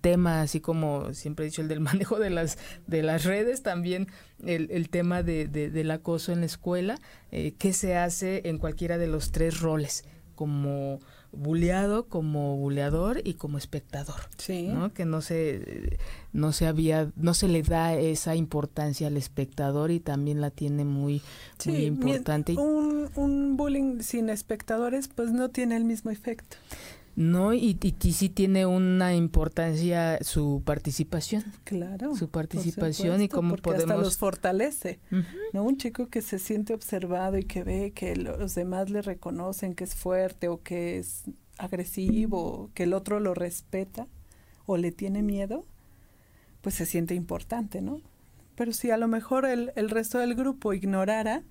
tema, así como siempre he dicho, el del manejo de las, de las redes, también el, el tema de, del acoso en la escuela, eh, qué se hace en cualquiera de los tres roles, como buleado, como buleador y como espectador, sí. ¿no? Que no se, no se había, no se le da esa importancia al espectador y también la tiene muy, muy importante. Un, un bullying sin espectadores, pues no tiene el mismo efecto. ¿No? Y, y, sí tiene una importancia su participación. Claro. Su participación y cómo podemos... Hasta los fortalece, ¿no? Un chico que se siente observado y que ve que los demás le reconocen que es fuerte o que es agresivo, que el otro lo respeta o le tiene miedo, pues se siente importante, ¿no? Pero si a lo mejor el, el resto del grupo ignorara,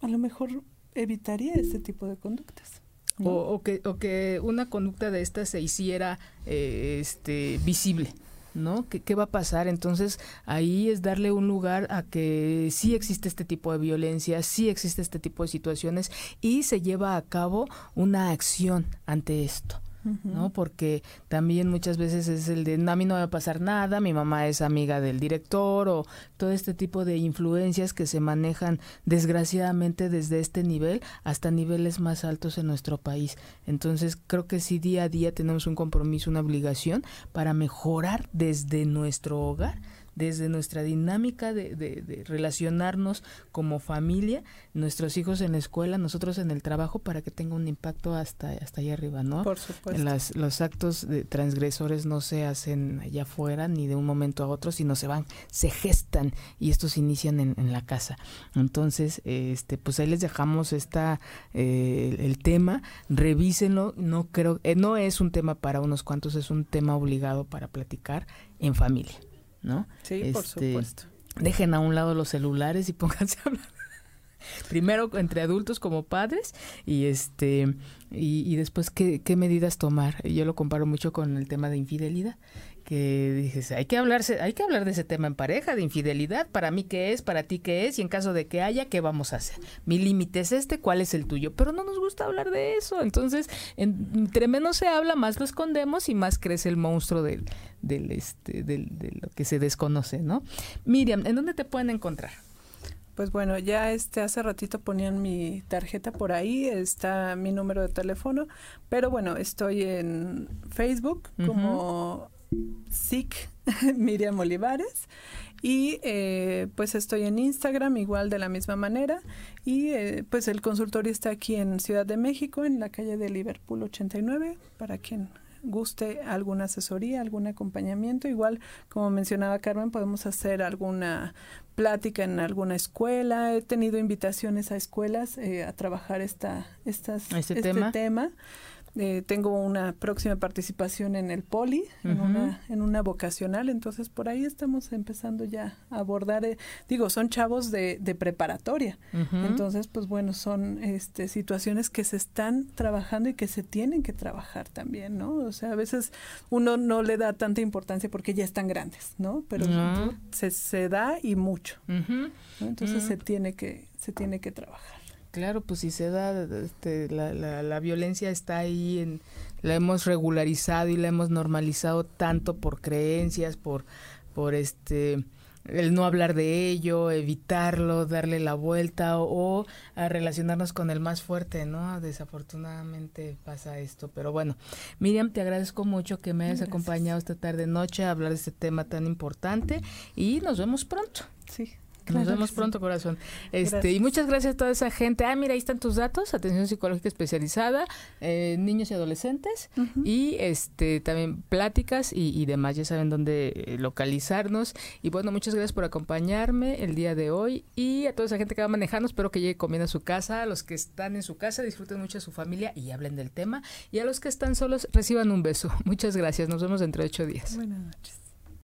a lo mejor evitaría ese tipo de conductas. O, que, o que una conducta de esta se hiciera eh, este, visible. ¿no? ¿Qué, ¿Qué, va a pasar? Entonces ahí es darle un lugar a que sí existe este tipo de violencia, sí existe este tipo de situaciones y se lleva a cabo una acción ante esto. ¿No? Porque también muchas veces es el de, a mí no va a pasar nada, mi mamá es amiga del director o todo este tipo de influencias que se manejan desgraciadamente desde este nivel hasta niveles más altos en nuestro país. Entonces creo que sí día a día tenemos un compromiso, una obligación para mejorar desde nuestro hogar desde nuestra dinámica de, de, relacionarnos como familia, nuestros hijos en la escuela, nosotros en el trabajo, para que tenga un impacto hasta, hasta allá arriba, ¿no? Por supuesto. Las, los actos de transgresores no se hacen allá afuera ni de un momento a otro, sino se van, se gestan y estos inician en, en la casa. Entonces, este, pues ahí les dejamos esta, eh, el tema, revísenlo, no creo, eh, no es un tema para unos cuantos, es un tema obligado para platicar en familia. ¿No? Sí, por este, supuesto. Dejen a un lado los celulares y pónganse a hablar. Primero entre adultos como padres y este y, después ¿qué, qué medidas tomar. Yo lo comparo mucho con el tema de infidelidad que dices, hay que hablarse, hay que hablar de ese tema en pareja, de infidelidad, para mí qué es, para ti qué es, y en caso de que haya, ¿qué vamos a hacer? Mi límite es este, ¿cuál es el tuyo? Pero no nos gusta hablar de eso, entonces entre menos se habla, más lo escondemos y más crece el monstruo del, del este, del, de lo que se desconoce, ¿no? Miriam, ¿en dónde te pueden encontrar? Pues bueno, ya este hace ratito ponían mi tarjeta por ahí, está mi número de teléfono, pero bueno, estoy en Facebook como SIC Miriam Olivares. Y eh, pues estoy en Instagram igual de la misma manera. Y eh, pues el consultorio está aquí en Ciudad de México, en la calle de Liverpool 89, para quien guste alguna asesoría, algún acompañamiento. Igual, como mencionaba Carmen, podemos hacer alguna plática en alguna escuela. He tenido invitaciones a escuelas eh, a trabajar esta, estas, este, este tema eh, tengo una próxima participación en el poli, en, una, en una vocacional, entonces por ahí estamos empezando ya a abordar, eh, digo, son chavos de, de preparatoria, entonces pues bueno, son este, situaciones que se están trabajando y que se tienen que trabajar también, ¿no? O sea, a veces uno no le da tanta importancia porque ya están grandes, ¿no? Pero se, se da y mucho, entonces se tiene que se tiene que trabajar. Claro, pues si se da, este, la, la, la, violencia está ahí, en, la hemos regularizado y la hemos normalizado tanto por creencias, por, por este, el no hablar de ello, evitarlo, darle la vuelta o, a relacionarnos con el más fuerte, ¿no? Desafortunadamente pasa esto, pero bueno, Miriam, te agradezco mucho que me hayas acompañado esta tarde noche a hablar de este tema tan importante y nos vemos pronto. Sí, nos vemos pronto, corazón. Este, y muchas gracias a toda esa gente. Ah, mira, ahí están tus datos, atención psicológica especializada, eh, niños y adolescentes, y este también pláticas y, demás. Ya saben dónde eh, localizarnos. Y bueno, muchas gracias por acompañarme el día de hoy. Y a toda esa gente que va manejando, espero que llegue comiendo a su casa. A los que están en su casa, disfruten mucho de su familia y hablen del tema. Y a los que están solos, reciban un beso. Muchas gracias. Nos vemos dentro de ocho días. Buenas noches.